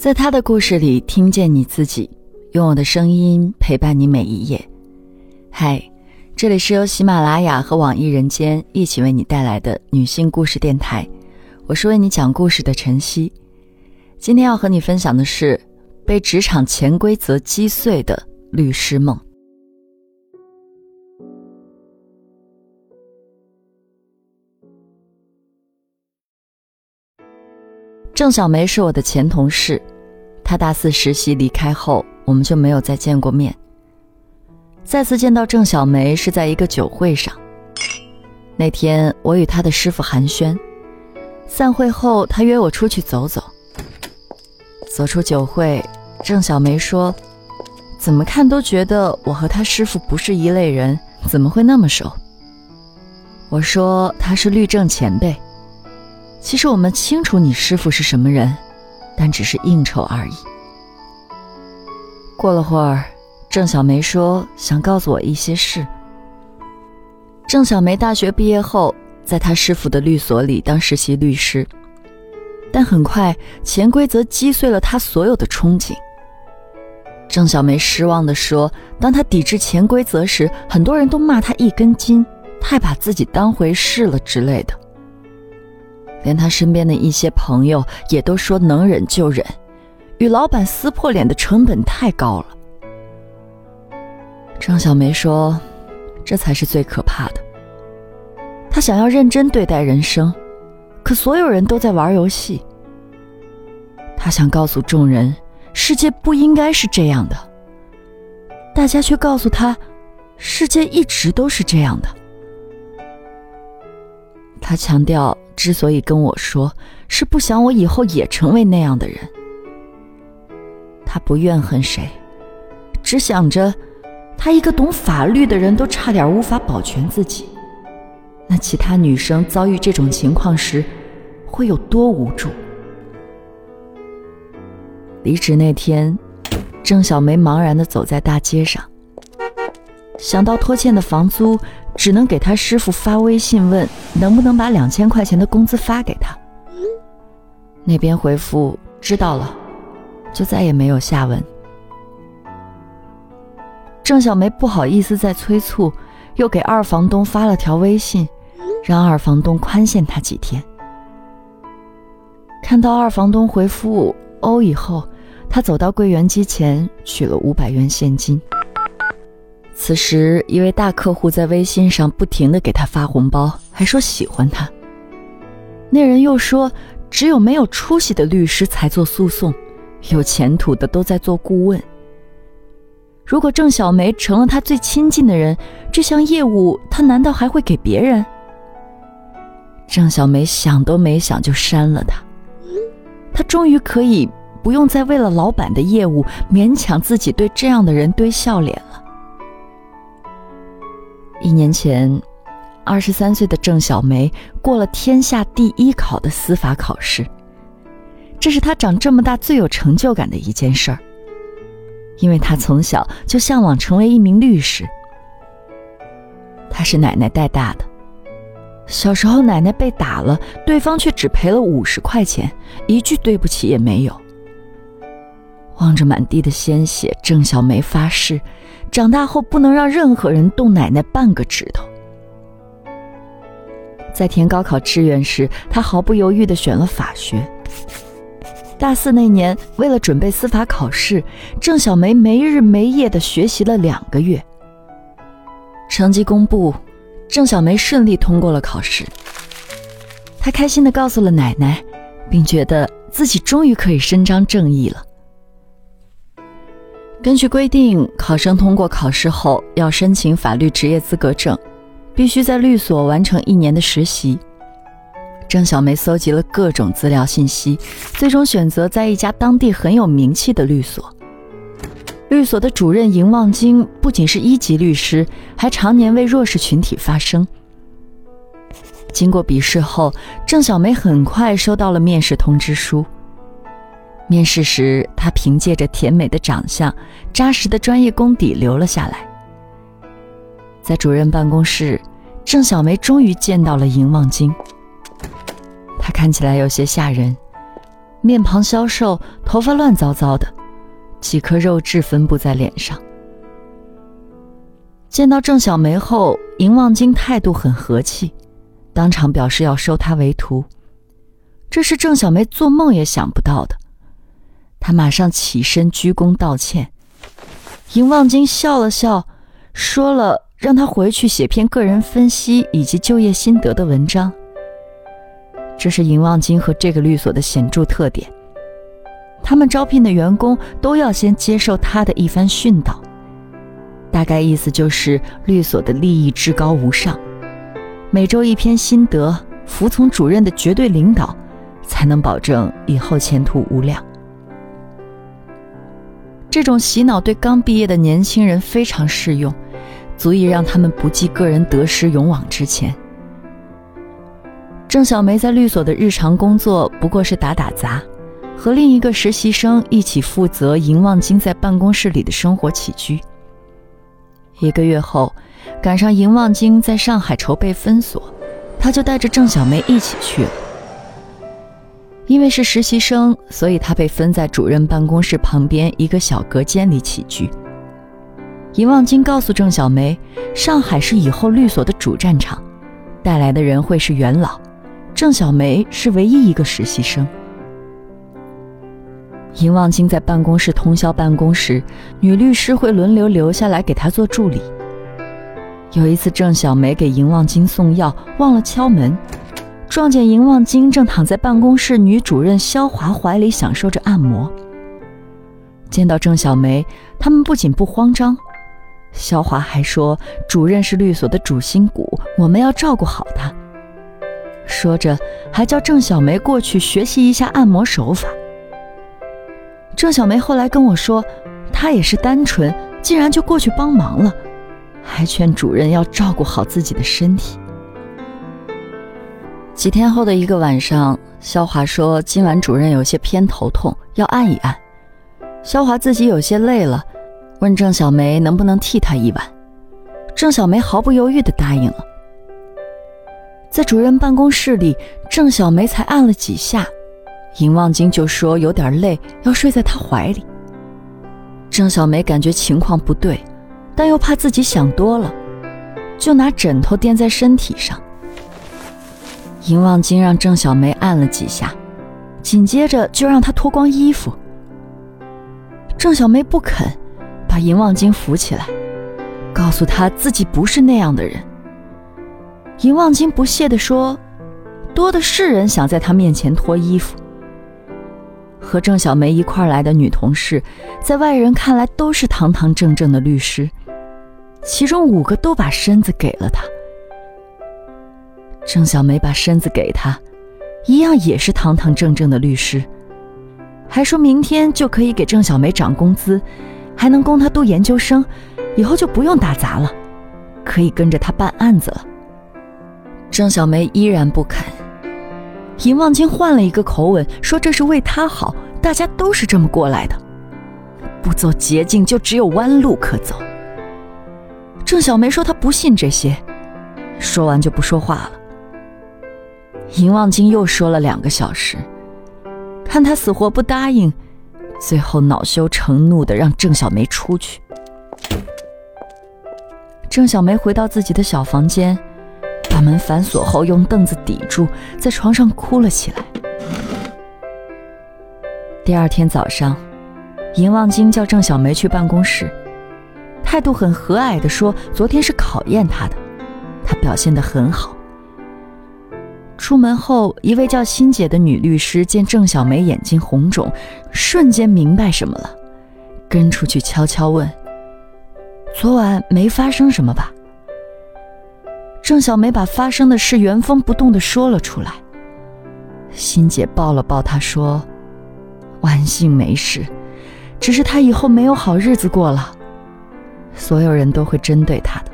在他的故事里听见你自己，用我的声音陪伴你每一页。嗨，这里是由喜马拉雅和网易人间一起为你带来的女性故事电台，我是为你讲故事的晨曦。今天要和你分享的是被职场潜规则击碎的律师梦。郑小梅是我的前同事，她大四实习离开后，我们就没有再见过面。再次见到郑小梅是在一个酒会上，那天我与她的师傅寒暄，散会后她约我出去走走。走出酒会，郑小梅说：“怎么看都觉得我和她师傅不是一类人，怎么会那么熟？”我说：“他是律政前辈。”其实我们清楚你师傅是什么人，但只是应酬而已。过了会儿，郑小梅说想告诉我一些事。郑小梅大学毕业后，在她师傅的律所里当实习律师，但很快潜规则击碎了她所有的憧憬。郑小梅失望地说：“当她抵制潜规则时，很多人都骂她一根筋，太把自己当回事了之类的。”连他身边的一些朋友也都说能忍就忍，与老板撕破脸的成本太高了。张小梅说：“这才是最可怕的。”她想要认真对待人生，可所有人都在玩游戏。她想告诉众人，世界不应该是这样的，大家却告诉她，世界一直都是这样的。他强调。之所以跟我说，是不想我以后也成为那样的人。他不怨恨谁，只想着，他一个懂法律的人都差点无法保全自己，那其他女生遭遇这种情况时，会有多无助？离职那天，郑小梅茫然的走在大街上，想到拖欠的房租。只能给他师傅发微信问能不能把两千块钱的工资发给他。那边回复知道了，就再也没有下文。郑小梅不好意思再催促，又给二房东发了条微信，让二房东宽限她几天。看到二房东回复“哦”以后，她走到柜员机前取了五百元现金。此时，一位大客户在微信上不停的给他发红包，还说喜欢他。那人又说，只有没有出息的律师才做诉讼，有前途的都在做顾问。如果郑小梅成了他最亲近的人，这项业务他难道还会给别人？郑小梅想都没想就删了他。她终于可以不用再为了老板的业务勉强自己对这样的人堆笑脸了。一年前，二十三岁的郑小梅过了天下第一考的司法考试，这是她长这么大最有成就感的一件事儿。因为她从小就向往成为一名律师。她是奶奶带大的，小时候奶奶被打了，对方却只赔了五十块钱，一句对不起也没有。望着满地的鲜血，郑小梅发誓。长大后不能让任何人动奶奶半个指头。在填高考志愿时，他毫不犹豫地选了法学。大四那年，为了准备司法考试，郑小梅没日没夜地学习了两个月。成绩公布，郑小梅顺利通过了考试。她开心地告诉了奶奶，并觉得自己终于可以伸张正义了。根据规定，考生通过考试后要申请法律职业资格证，必须在律所完成一年的实习。郑小梅搜集了各种资料信息，最终选择在一家当地很有名气的律所。律所的主任尹望京不仅是一级律师，还常年为弱势群体发声。经过笔试后，郑小梅很快收到了面试通知书。面试时，她凭借着甜美的长相、扎实的专业功底留了下来。在主任办公室，郑小梅终于见到了尹望京。他看起来有些吓人，面庞消瘦，头发乱糟糟的，几颗肉痣分布在脸上。见到郑小梅后，尹望京态度很和气，当场表示要收她为徒。这是郑小梅做梦也想不到的。他马上起身鞠躬道歉。尹望京笑了笑，说了让他回去写篇个人分析以及就业心得的文章。这是尹望京和这个律所的显著特点。他们招聘的员工都要先接受他的一番训导。大概意思就是律所的利益至高无上，每周一篇心得，服从主任的绝对领导，才能保证以后前途无量。这种洗脑对刚毕业的年轻人非常适用，足以让他们不计个人得失，勇往直前。郑小梅在律所的日常工作不过是打打杂，和另一个实习生一起负责银望京在办公室里的生活起居。一个月后，赶上银望京在上海筹备分所，他就带着郑小梅一起去了。因为是实习生，所以他被分在主任办公室旁边一个小隔间里起居。银望京告诉郑小梅，上海是以后律所的主战场，带来的人会是元老，郑小梅是唯一一个实习生。尹望京在办公室通宵办公时，女律师会轮流留下来给他做助理。有一次，郑小梅给尹望京送药，忘了敲门，撞见尹望京正躺在办公室女主任肖华怀里享受着按摩。见到郑小梅，他们不仅不慌张，肖华还说：“主任是律所的主心骨，我们要照顾好他。”说着，还叫郑小梅过去学习一下按摩手法。郑小梅后来跟我说，她也是单纯，竟然就过去帮忙了，还劝主任要照顾好自己的身体。几天后的一个晚上，肖华说今晚主任有些偏头痛，要按一按。肖华自己有些累了，问郑小梅能不能替他一晚。郑小梅毫不犹豫地答应了。在主任办公室里，郑小梅才按了几下。尹望京就说有点累，要睡在他怀里。郑小梅感觉情况不对，但又怕自己想多了，就拿枕头垫在身体上。尹望京让郑小梅按了几下，紧接着就让她脱光衣服。郑小梅不肯，把尹望京扶起来，告诉他自己不是那样的人。尹望京不屑地说：“多的是人想在他面前脱衣服。”和郑小梅一块来的女同事，在外人看来都是堂堂正正的律师，其中五个都把身子给了他。郑小梅把身子给他，一样也是堂堂正正的律师，还说明天就可以给郑小梅涨工资，还能供她读研究生，以后就不用打杂了，可以跟着他办案子了。郑小梅依然不肯。尹望京换了一个口吻说：“这是为他好，大家都是这么过来的，不走捷径就只有弯路可走。”郑小梅说：“她不信这些。”说完就不说话了。尹望京又说了两个小时，看他死活不答应，最后恼羞成怒的让郑小梅出去。郑小梅回到自己的小房间。把门反锁后，用凳子抵住，在床上哭了起来。第二天早上，尹望京叫郑小梅去办公室，态度很和蔼地说：“昨天是考验她的，她表现得很好。”出门后，一位叫欣姐的女律师见郑小梅眼睛红肿，瞬间明白什么了，跟出去悄悄问：“昨晚没发生什么吧？”郑小梅把发生的事原封不动的说了出来。欣姐抱了抱她，说：“万幸没事，只是她以后没有好日子过了，所有人都会针对她的。”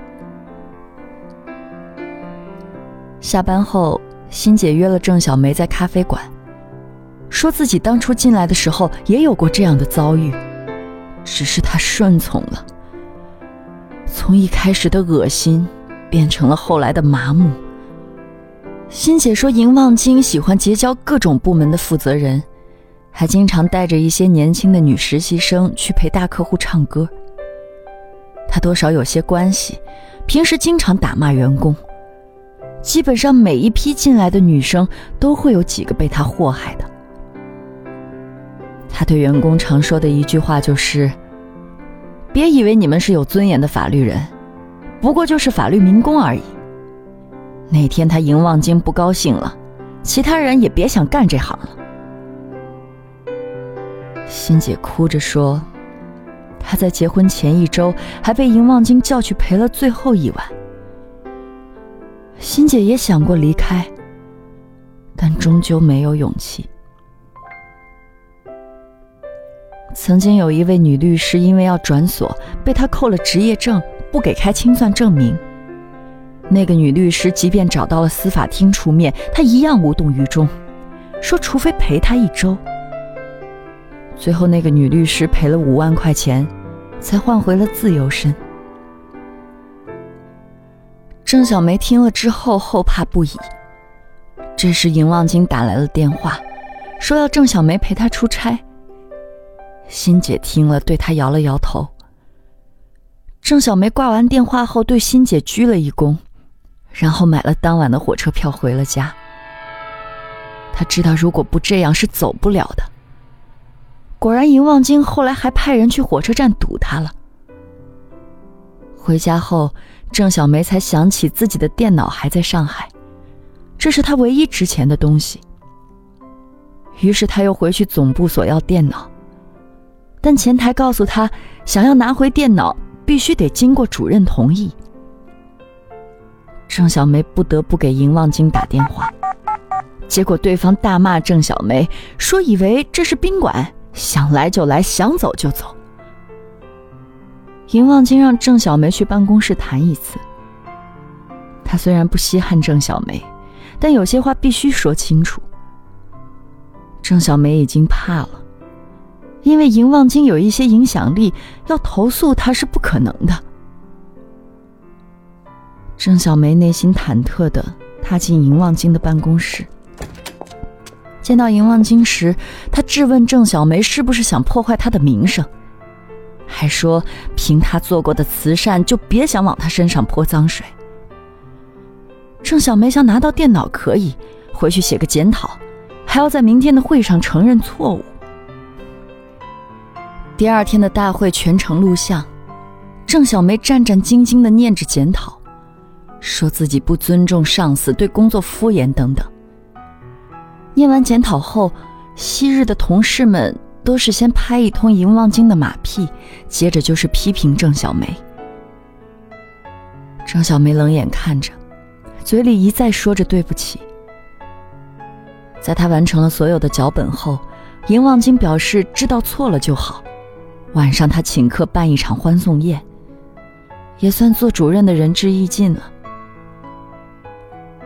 下班后，欣姐约了郑小梅在咖啡馆，说自己当初进来的时候也有过这样的遭遇，只是她顺从了，从一开始的恶心。变成了后来的麻木。欣姐说，尹望京喜欢结交各种部门的负责人，还经常带着一些年轻的女实习生去陪大客户唱歌。他多少有些关系，平时经常打骂员工。基本上每一批进来的女生都会有几个被他祸害的。他对员工常说的一句话就是：“别以为你们是有尊严的法律人，不过就是法律民工而已。那天他赢望京不高兴了，其他人也别想干这行了。”欣姐哭着说：“她在结婚前一周还被赢望京叫去陪了最后一晚。”欣姐也想过离开，但终究没有勇气。曾经有一位女律师，因为要转所，被他扣了执业证，不给开清算证明。那个女律师即便找到了司法厅出面，她一样无动于衷，说除非赔他一周。最后，那个女律师赔了五万块钱，才换回了自由身。郑小梅听了之后后怕不已。这时，尹望京打来了电话，说要郑小梅陪他出差。欣姐听了，对他摇了摇头。郑小梅挂完电话后，对欣姐鞠了一躬，然后买了当晚的火车票回了家。他知道，如果不这样是走不了的。果然，尹望京后来还派人去火车站堵他了。回家后，郑小梅才想起自己的电脑还在上海，这是她唯一值钱的东西。于是，她又回去总部索要电脑。但前台告诉他，想要拿回电脑，必须得经过主任同意。郑小梅不得不给尹望京打电话，结果对方大骂郑小梅，说以为这是宾馆，想来就来，想走就走。尹望京让郑小梅去办公室谈一次。他虽然不稀罕郑小梅，但有些话必须说清楚。郑小梅已经怕了。因为银望京有一些影响力，要投诉他是不可能的。郑小梅内心忐忑的踏进银望京的办公室，见到银望京时，他质问郑小梅是不是想破坏他的名声，还说凭他做过的慈善，就别想往他身上泼脏水。郑小梅想拿到电脑可以回去写个检讨，还要在明天的会上承认错误。第二天的大会全程录像，郑小梅战战兢兢地念着检讨，说自己不尊重上司，对工作敷衍等等。念完检讨后，昔日的同事们都是先拍一通银望京的马屁，接着就是批评郑小梅。郑小梅冷眼看着，嘴里一再说着对不起。在他完成了所有的脚本后，银望京表示知道错了就好。晚上，他请客办一场欢送宴，也算做主任的仁至义尽了。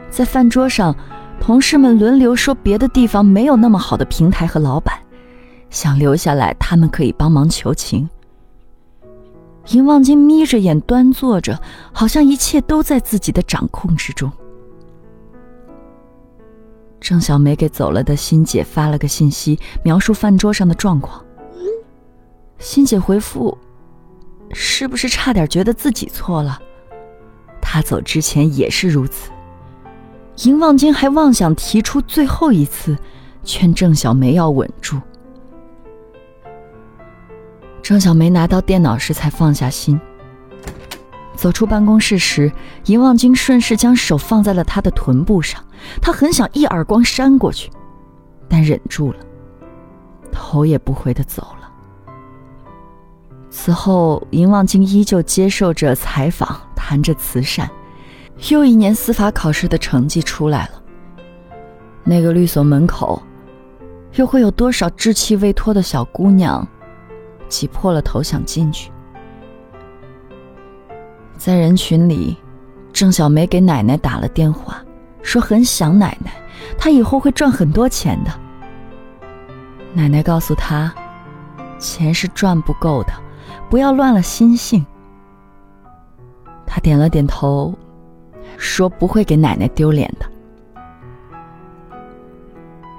在饭桌上，同事们轮流说别的地方没有那么好的平台和老板，想留下来，他们可以帮忙求情。尹望京眯着眼端坐着，好像一切都在自己的掌控之中。郑小梅给走了的欣姐发了个信息，描述饭桌上的状况。欣姐回复：“是不是差点觉得自己错了？他走之前也是如此。”银望京还妄想提出最后一次，劝郑小梅要稳住。郑小梅拿到电脑时才放下心。走出办公室时，银望京顺势将手放在了她的臀部上，他很想一耳光扇过去，但忍住了，头也不回的走了。此后，尹望京依旧接受着采访，谈着慈善。又一年司法考试的成绩出来了，那个律所门口，又会有多少稚气未脱的小姑娘，挤破了头想进去？在人群里，郑小梅给奶奶打了电话，说很想奶奶，她以后会赚很多钱的。奶奶告诉她，钱是赚不够的。不要乱了心性。他点了点头，说：“不会给奶奶丢脸的。”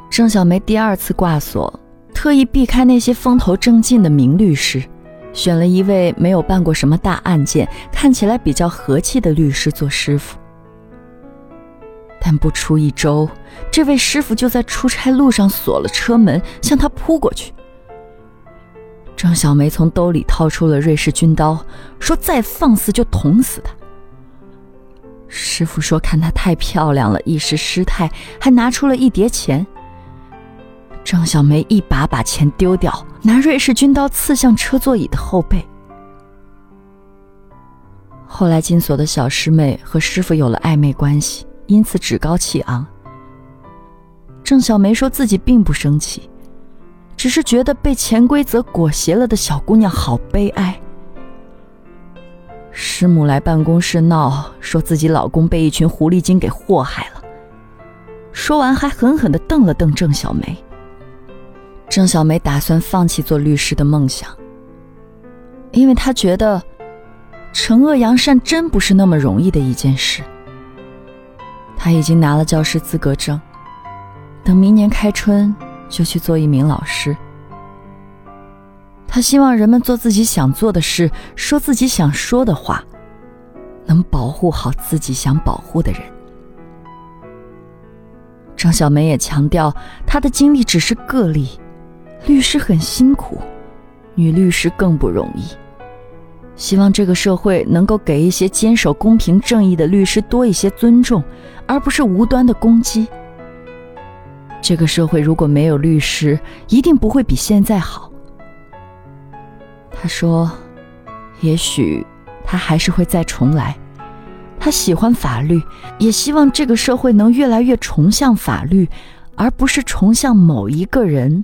郑小梅第二次挂锁，特意避开那些风头正劲的名律师，选了一位没有办过什么大案件、看起来比较和气的律师做师傅。但不出一周，这位师傅就在出差路上锁了车门，向他扑过去。张小梅从兜里掏出了瑞士军刀，说：“再放肆就捅死他。”师傅说：“看她太漂亮了，一时失态，还拿出了一叠钱。”郑小梅一把把钱丢掉，拿瑞士军刀刺向车座椅的后背。后来，金锁的小师妹和师傅有了暧昧关系，因此趾高气昂。郑小梅说自己并不生气，只是觉得被潜规则裹挟了的小姑娘好悲哀。师母来办公室闹，说自己老公被一群狐狸精给祸害了。说完，还狠狠的瞪了瞪郑小梅。郑小梅打算放弃做律师的梦想，因为她觉得惩恶扬善真不是那么容易的一件事。她已经拿了教师资格证，等明年开春就去做一名老师。他希望人们做自己想做的事，说自己想说的话，能保护好自己想保护的人。张小梅也强调，她的经历只是个例，律师很辛苦，女律师更不容易。希望这个社会能够给一些坚守公平正义的律师多一些尊重，而不是无端的攻击。这个社会如果没有律师，一定不会比现在好。他说：“也许他还是会再重来。他喜欢法律，也希望这个社会能越来越崇向法律，而不是崇向某一个人、